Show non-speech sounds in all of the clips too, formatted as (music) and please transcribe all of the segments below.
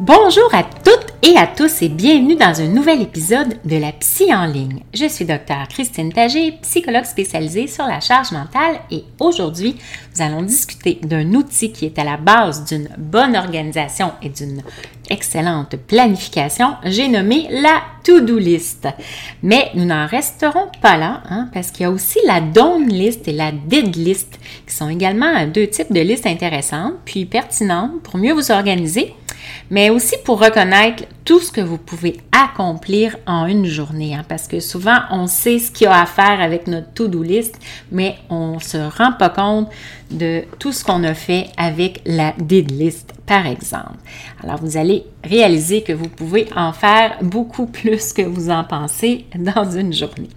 Bonjour à toutes et à tous et bienvenue dans un nouvel épisode de la Psy en ligne. Je suis docteur Christine Tagé, psychologue spécialisée sur la charge mentale et aujourd'hui, nous allons discuter d'un outil qui est à la base d'une bonne organisation et d'une excellente planification. J'ai nommé la to-do list. Mais nous n'en resterons pas là hein, parce qu'il y a aussi la done list et la did list qui sont également deux types de listes intéressantes puis pertinentes pour mieux vous organiser mais aussi pour reconnaître tout ce que vous pouvez accomplir en une journée, hein, parce que souvent on sait ce qu'il y a à faire avec notre to-do list, mais on ne se rend pas compte de tout ce qu'on a fait avec la did list, par exemple. Alors vous allez réaliser que vous pouvez en faire beaucoup (laughs) plus que vous en pensez dans une journée.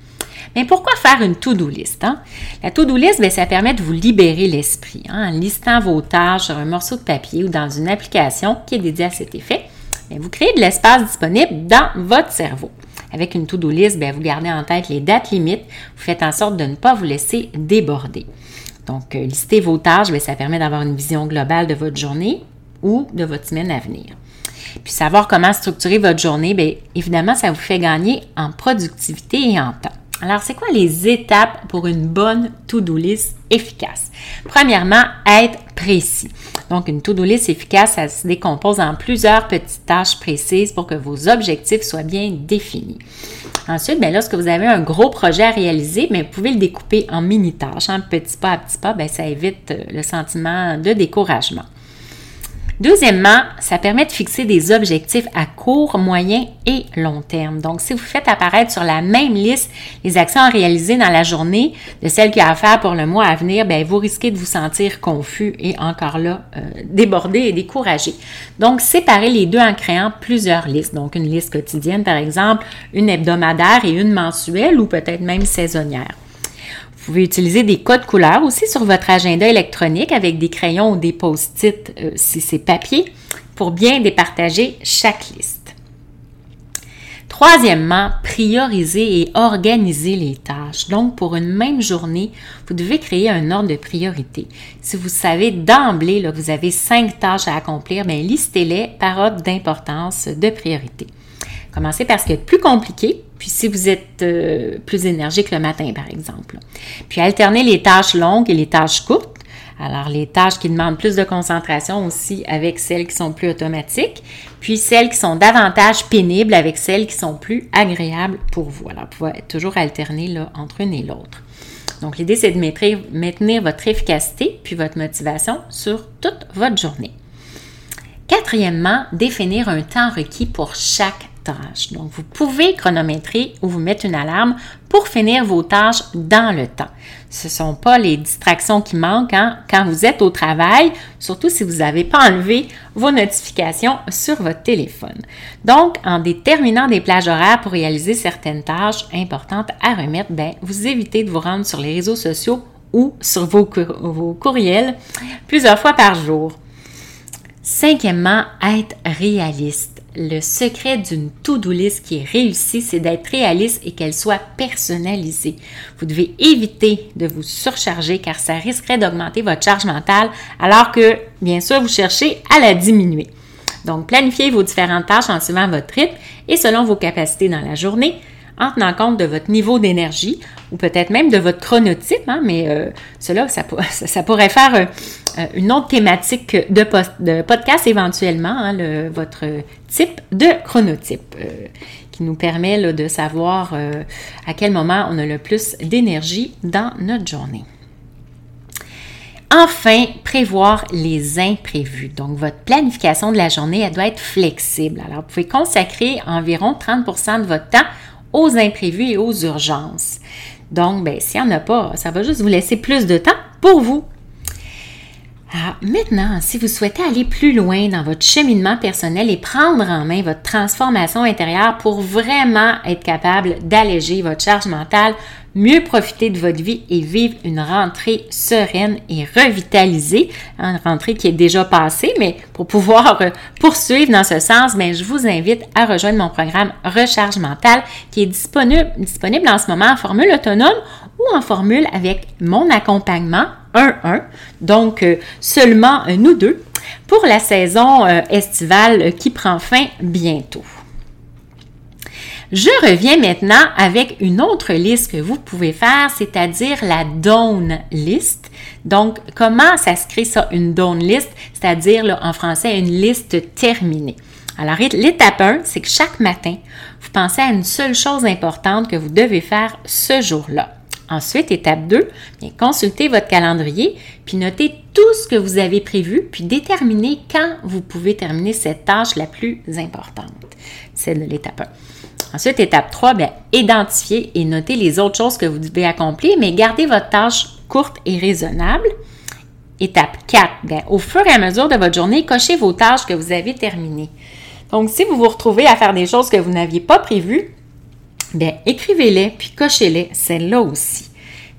Mais pourquoi faire une to-do list? Hein? La to-do list, bien, ça permet de vous libérer l'esprit hein, en listant vos tâches sur un morceau de papier ou dans une application qui est dédiée à cet effet. vous créez de l'espace disponible dans votre cerveau. Avec une to-do list, bien, vous gardez en tête les dates limites, vous faites en sorte de ne pas vous laisser déborder. Donc, euh, lister vos tâches, ça permet d'avoir une vision globale de votre journée ou de votre semaine à venir. Puis savoir comment structurer votre journée, bien, évidemment, ça vous fait gagner en productivité et en temps. Alors, c'est quoi les étapes pour une bonne to-do list efficace? Premièrement, être précis. Donc, une to-do list efficace, ça se décompose en plusieurs petites tâches précises pour que vos objectifs soient bien définis. Ensuite, bien, lorsque vous avez un gros projet à réaliser, bien, vous pouvez le découper en mini-tâches, hein, petit pas à petit pas, bien, ça évite euh, le sentiment de découragement. Deuxièmement, ça permet de fixer des objectifs à court, moyen et long terme. Donc, si vous faites apparaître sur la même liste les actions à réaliser dans la journée de celles qu'il y a à faire pour le mois à venir, bien, vous risquez de vous sentir confus et encore là, euh, débordé et découragé. Donc, séparez les deux en créant plusieurs listes. Donc, une liste quotidienne, par exemple, une hebdomadaire et une mensuelle ou peut-être même saisonnière. Vous pouvez utiliser des codes couleurs aussi sur votre agenda électronique avec des crayons ou des post-it euh, si c'est papier pour bien départager chaque liste. Troisièmement, prioriser et organiser les tâches. Donc, pour une même journée, vous devez créer un ordre de priorité. Si vous savez d'emblée que vous avez cinq tâches à accomplir, bien, listez-les par ordre d'importance de priorité. Commencez par ce qui est plus compliqué, puis si vous êtes euh, plus énergique le matin, par exemple. Puis alternez les tâches longues et les tâches courtes. Alors, les tâches qui demandent plus de concentration aussi avec celles qui sont plus automatiques, puis celles qui sont davantage pénibles avec celles qui sont plus agréables pour vous. Alors, vous pouvez toujours alterner là, entre une et l'autre. Donc, l'idée, c'est de maintenir votre efficacité puis votre motivation sur toute votre journée. Quatrièmement, définir un temps requis pour chaque donc, vous pouvez chronométrer ou vous mettre une alarme pour finir vos tâches dans le temps. Ce ne sont pas les distractions qui manquent hein, quand vous êtes au travail, surtout si vous n'avez pas enlevé vos notifications sur votre téléphone. Donc, en déterminant des plages horaires pour réaliser certaines tâches importantes à remettre, ben, vous évitez de vous rendre sur les réseaux sociaux ou sur vos, vos courriels plusieurs fois par jour. Cinquièmement, être réaliste. Le secret d'une to-do list qui est réussie, c'est d'être réaliste et qu'elle soit personnalisée. Vous devez éviter de vous surcharger car ça risquerait d'augmenter votre charge mentale alors que, bien sûr, vous cherchez à la diminuer. Donc, planifiez vos différentes tâches en suivant votre rythme et selon vos capacités dans la journée en tenant compte de votre niveau d'énergie ou peut-être même de votre chronotype, hein, mais euh, cela, ça, (laughs) pourrait faire euh, euh, une autre thématique de, podcast éventuellement, hein, votre type de chronotype, qui nous permet de savoir à quel moment on a le plus d'énergie dans notre journée. Enfin, prévoir les imprévus. Donc, votre planification de la journée, elle doit être flexible. Alors, vous pouvez consacrer environ 30% de votre temps aux imprévus et aux urgences. Donc, ben, s'il n'y en a pas, ça va juste vous laisser plus de temps pour vous. Alors, maintenant, si vous souhaitez aller plus loin dans votre cheminement personnel et prendre en main votre transformation intérieure pour vraiment être capable d'alléger votre charge mentale, mieux profiter de votre vie et vivre une rentrée sereine et revitalisée. Une rentrée qui est déjà passée, mais pour pouvoir euh, poursuivre dans ce sens, bien, je vous invite à rejoindre mon programme Recharge mentale qui est disponible en ce moment en formule autonome ou en formule avec mon accompagnement 1-1, donc euh, seulement nous deux, pour la saison euh, estivale qui prend fin bientôt. Je reviens maintenant avec une autre liste que vous pouvez faire, c'est-à-dire la Dawn List. Donc, comment ça se crée ça, une Dawn List? C'est-à-dire, en français, une liste terminée. Alors, l'étape 1, c'est que chaque matin, vous pensez à une seule chose importante que vous devez faire ce jour-là. Ensuite, étape 2, bien, consultez votre calendrier, puis notez tout ce que vous avez prévu, puis déterminez quand vous pouvez terminer cette tâche la plus importante. C'est l'étape 1. Ensuite, étape 3, bien, identifier et noter les autres choses que vous devez accomplir, mais gardez votre tâche courte et raisonnable. Étape 4, bien, au fur et à mesure de votre journée, cochez vos tâches que vous avez terminées. Donc, si vous vous retrouvez à faire des choses que vous n'aviez pas prévues, bien, écrivez-les, puis cochez-les, c'est là aussi.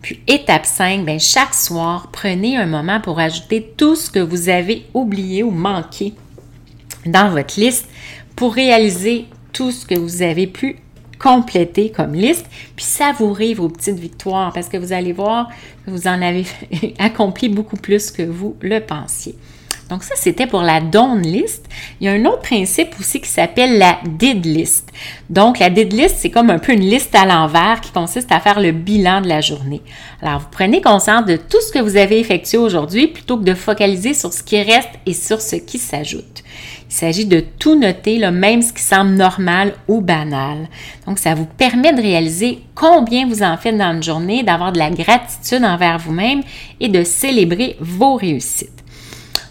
Puis étape 5, bien, chaque soir, prenez un moment pour ajouter tout ce que vous avez oublié ou manqué dans votre liste pour réaliser tout ce que vous avez pu compléter comme liste, puis savourer vos petites victoires parce que vous allez voir que vous en avez (laughs) accompli beaucoup plus que vous le pensiez. Donc ça, c'était pour la done list. Il y a un autre principe aussi qui s'appelle la did list. Donc la did list, c'est comme un peu une liste à l'envers qui consiste à faire le bilan de la journée. Alors vous prenez conscience de tout ce que vous avez effectué aujourd'hui plutôt que de focaliser sur ce qui reste et sur ce qui s'ajoute. Il s'agit de tout noter, même ce qui semble normal ou banal. Donc, ça vous permet de réaliser combien vous en faites dans une journée, d'avoir de la gratitude envers vous-même et de célébrer vos réussites.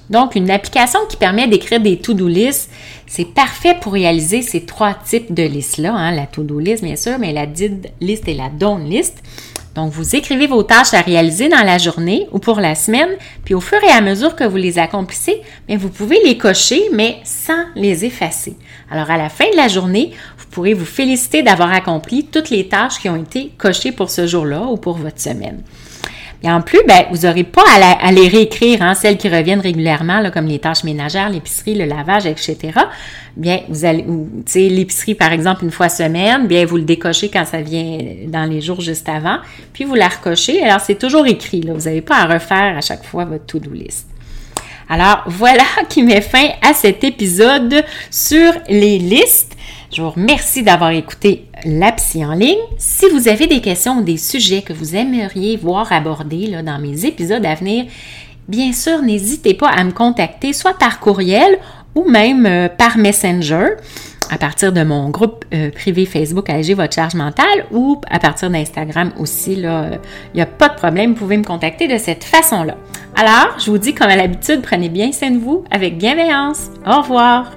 Donc, une application qui permet d'écrire des to-do lists, c'est parfait pour réaliser ces trois types de listes-là, hein. la to-do list bien sûr, mais la did list et la don't list. Donc, vous écrivez vos tâches à réaliser dans la journée ou pour la semaine, puis au fur et à mesure que vous les accomplissez, vous pouvez les cocher, mais sans les effacer. Alors, à la fin de la journée, vous pourrez vous féliciter d'avoir accompli toutes les tâches qui ont été cochées pour ce jour-là ou pour votre semaine. Et en plus, ben, vous n'aurez pas à, les réécrire, hein, celles qui reviennent régulièrement, comme les tâches ménagères, l'épicerie, le lavage, etc. Bien, vous allez, tu sais, l'épicerie, par exemple, une fois semaine, bien, vous le décochez quand ça vient dans les jours juste avant, puis vous la recochez. Alors, c'est toujours écrit. Vous n'avez pas à refaire à chaque fois votre to-do list. Alors, voilà (laughs) qui met fin à cet épisode sur les listes. Je vous remercie d'avoir écouté la psy en ligne. Si vous avez des questions ou des sujets que vous aimeriez voir abordés là, dans mes épisodes à venir, bien sûr, n'hésitez pas à me contacter soit par courriel ou même euh, par Messenger à partir de mon groupe euh, privé Facebook Alléger votre charge mentale ou à partir d'Instagram aussi. Il n'y a pas de problème, vous pouvez me contacter de cette façon-là. Alors, je vous dis comme à l'habitude, prenez bien soin de vous avec bienveillance. Au revoir.